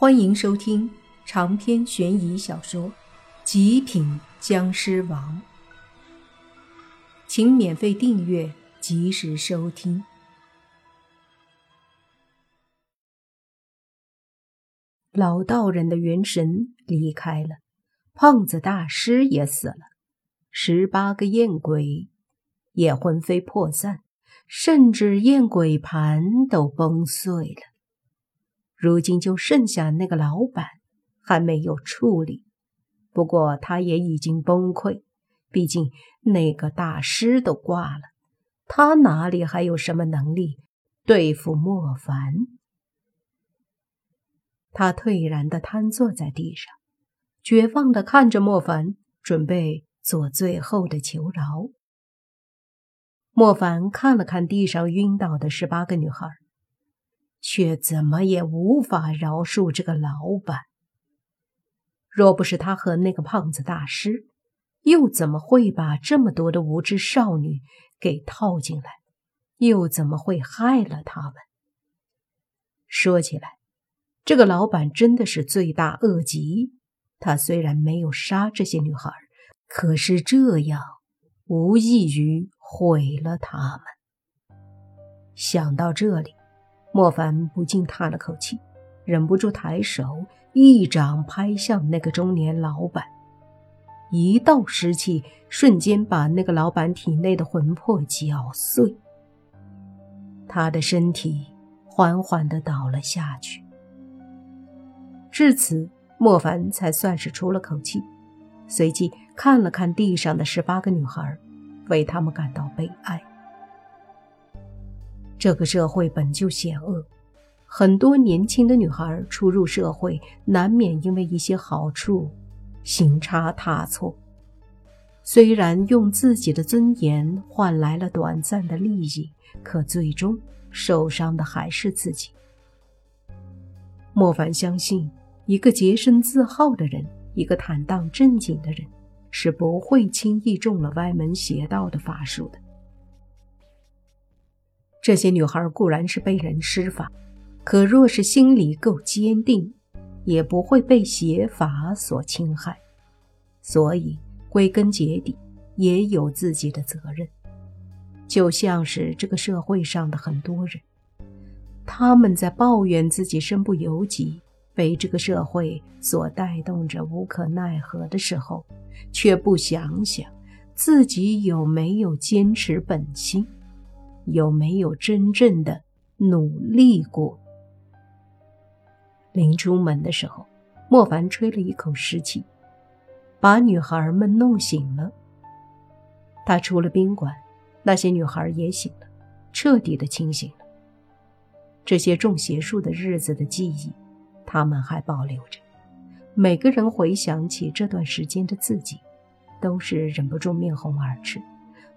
欢迎收听长篇悬疑小说《极品僵尸王》，请免费订阅，及时收听。老道人的元神离开了，胖子大师也死了，十八个艳鬼也魂飞魄散，甚至艳鬼盘都崩碎了。如今就剩下那个老板还没有处理，不过他也已经崩溃。毕竟那个大师都挂了，他哪里还有什么能力对付莫凡？他颓然的瘫坐在地上，绝望的看着莫凡，准备做最后的求饶。莫凡看了看地上晕倒的十八个女孩。却怎么也无法饶恕这个老板。若不是他和那个胖子大师，又怎么会把这么多的无知少女给套进来？又怎么会害了他们？说起来，这个老板真的是罪大恶极。他虽然没有杀这些女孩，可是这样无异于毁了他们。想到这里。莫凡不禁叹了口气，忍不住抬手一掌拍向那个中年老板，一道湿气瞬间把那个老板体内的魂魄搅碎，他的身体缓缓地倒了下去。至此，莫凡才算是出了口气，随即看了看地上的十八个女孩，为他们感到悲哀。这个社会本就险恶，很多年轻的女孩初入社会，难免因为一些好处行差踏错。虽然用自己的尊严换来了短暂的利益，可最终受伤的还是自己。莫凡相信，一个洁身自好的人，一个坦荡正经的人，是不会轻易中了歪门邪道的法术的。这些女孩固然是被人施法，可若是心里够坚定，也不会被邪法所侵害。所以归根结底，也有自己的责任。就像是这个社会上的很多人，他们在抱怨自己身不由己，被这个社会所带动着无可奈何的时候，却不想想自己有没有坚持本心。有没有真正的努力过？临出门的时候，莫凡吹了一口湿气，把女孩们弄醒了。他出了宾馆，那些女孩也醒了，彻底的清醒了。这些中邪术的日子的记忆，他们还保留着。每个人回想起这段时间的自己，都是忍不住面红耳赤。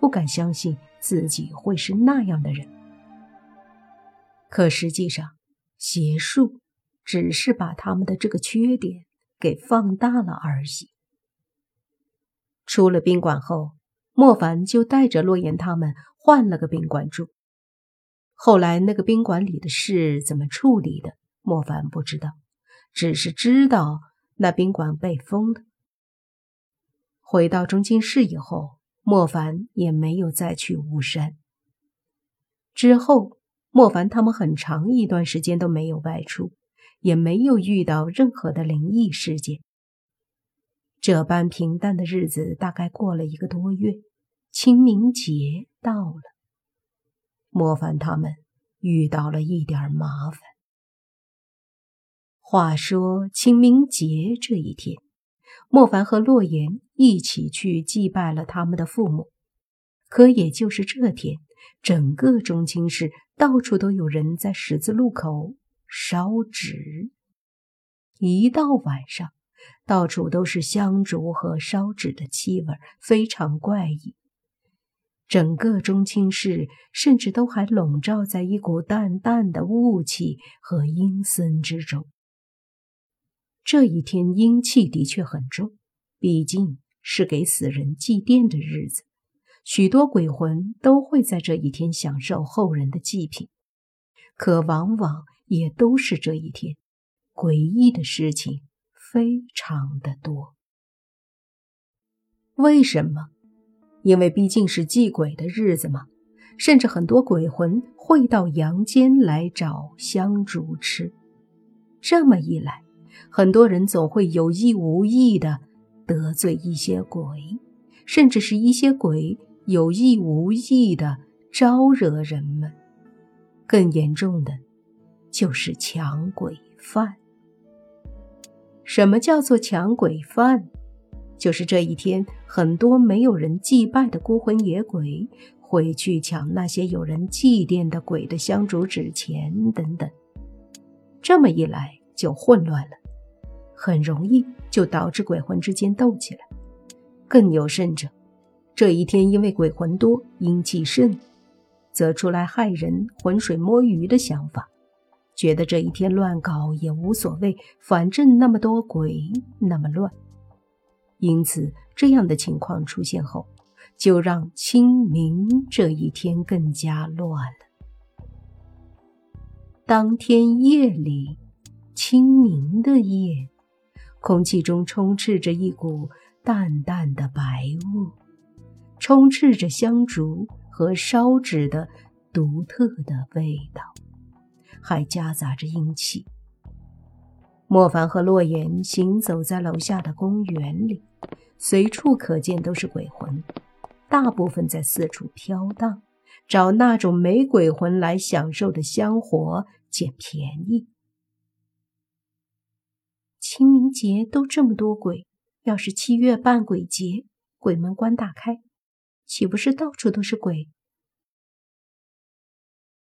不敢相信自己会是那样的人，可实际上，邪术只是把他们的这个缺点给放大了而已。出了宾馆后，莫凡就带着洛言他们换了个宾馆住。后来那个宾馆里的事怎么处理的，莫凡不知道，只是知道那宾馆被封了。回到中京市以后。莫凡也没有再去巫山。之后，莫凡他们很长一段时间都没有外出，也没有遇到任何的灵异事件。这般平淡的日子大概过了一个多月，清明节到了，莫凡他们遇到了一点麻烦。话说清明节这一天。莫凡和洛言一起去祭拜了他们的父母，可也就是这天，整个中青市到处都有人在十字路口烧纸。一到晚上，到处都是香烛和烧纸的气味，非常怪异。整个中青市甚至都还笼罩在一股淡淡的雾气和阴森之中。这一天阴气的确很重，毕竟是给死人祭奠的日子，许多鬼魂都会在这一天享受后人的祭品。可往往也都是这一天，诡异的事情非常的多。为什么？因为毕竟是祭鬼的日子嘛，甚至很多鬼魂会到阳间来找香烛吃。这么一来，很多人总会有意无意的得罪一些鬼，甚至是一些鬼有意无意的招惹人们。更严重的，就是抢鬼犯。什么叫做抢鬼犯？就是这一天，很多没有人祭拜的孤魂野鬼会去抢那些有人祭奠的鬼的香烛纸钱等等。这么一来就混乱了，很容易就导致鬼魂之间斗起来。更有甚者，这一天因为鬼魂多，阴气盛，则出来害人、浑水摸鱼的想法，觉得这一天乱搞也无所谓，反正那么多鬼，那么乱。因此，这样的情况出现后，就让清明这一天更加乱了。当天夜里，清明的夜，空气中充斥着一股淡淡的白雾，充斥着香烛和烧纸的独特的味道，还夹杂着阴气。莫凡和洛言行走在楼下的公园里。随处可见都是鬼魂，大部分在四处飘荡，找那种没鬼魂来享受的香火捡便宜。清明节都这么多鬼，要是七月半鬼节，鬼门关大开，岂不是到处都是鬼？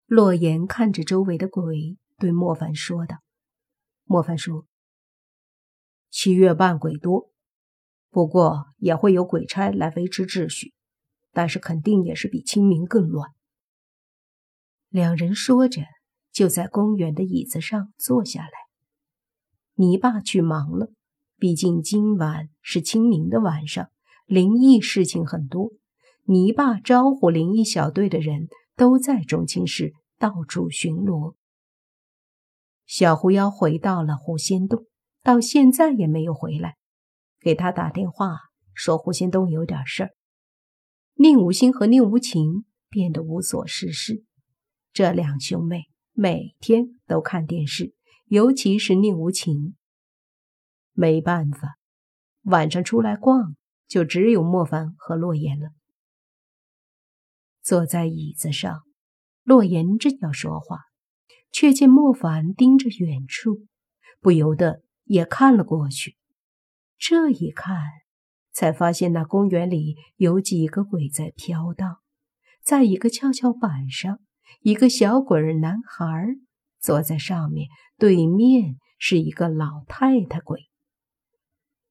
洛言看着周围的鬼，对莫凡说道：“莫凡说，七月半鬼多。”不过也会有鬼差来维持秩序，但是肯定也是比清明更乱。两人说着，就在公园的椅子上坐下来。泥巴去忙了，毕竟今晚是清明的晚上，灵异事情很多。泥巴招呼灵异小队的人都在中青市到处巡逻。小狐妖回到了狐仙洞，到现在也没有回来。给他打电话说狐仙洞有点事儿。宁无心和宁无情变得无所事事。这两兄妹每天都看电视，尤其是宁无情。没办法，晚上出来逛就只有莫凡和洛言了。坐在椅子上，洛言正要说话，却见莫凡盯着远处，不由得也看了过去。这一看，才发现那公园里有几个鬼在飘荡，在一个跷跷板上，一个小鬼儿男孩坐在上面，对面是一个老太太鬼。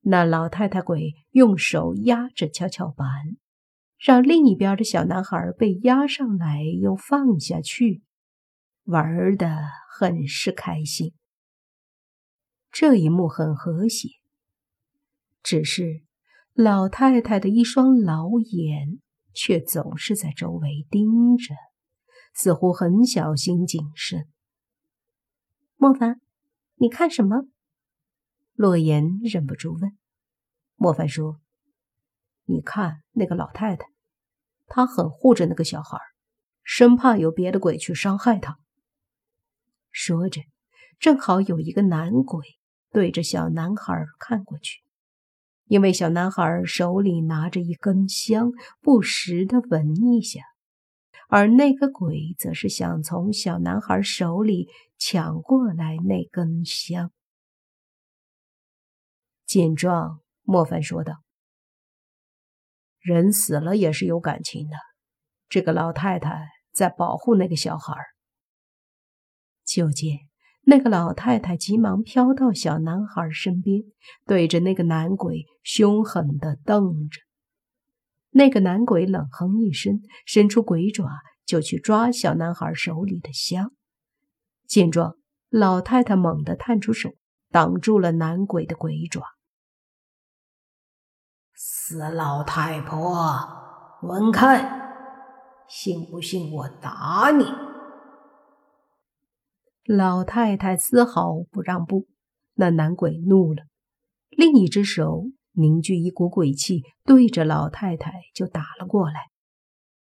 那老太太鬼用手压着跷跷板，让另一边的小男孩被压上来又放下去，玩的很是开心。这一幕很和谐。只是老太太的一双老眼却总是在周围盯着，似乎很小心谨慎。莫凡，你看什么？洛言忍不住问。莫凡说：“你看那个老太太，她很护着那个小孩，生怕有别的鬼去伤害她。”说着，正好有一个男鬼对着小男孩看过去。因为小男孩手里拿着一根香，不时的闻一下，而那个鬼则是想从小男孩手里抢过来那根香。见状，莫凡说道：“人死了也是有感情的，这个老太太在保护那个小孩。”就见。那个老太太急忙飘到小男孩身边，对着那个男鬼凶狠地瞪着。那个男鬼冷哼一声，伸出鬼爪就去抓小男孩手里的香。见状，老太太猛地探出手，挡住了男鬼的鬼爪。死老太婆，滚开！信不信我打你？老太太丝毫不让步，那男鬼怒了，另一只手凝聚一股鬼气，对着老太太就打了过来。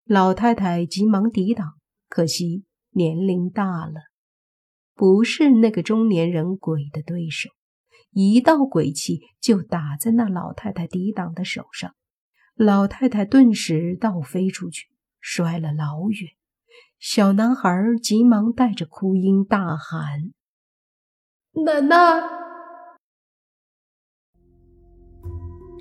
老太太急忙抵挡，可惜年龄大了，不是那个中年人鬼的对手。一道鬼气就打在那老太太抵挡的手上，老太太顿时倒飞出去，摔了老远。小男孩急忙带着哭音大喊：“奶奶！”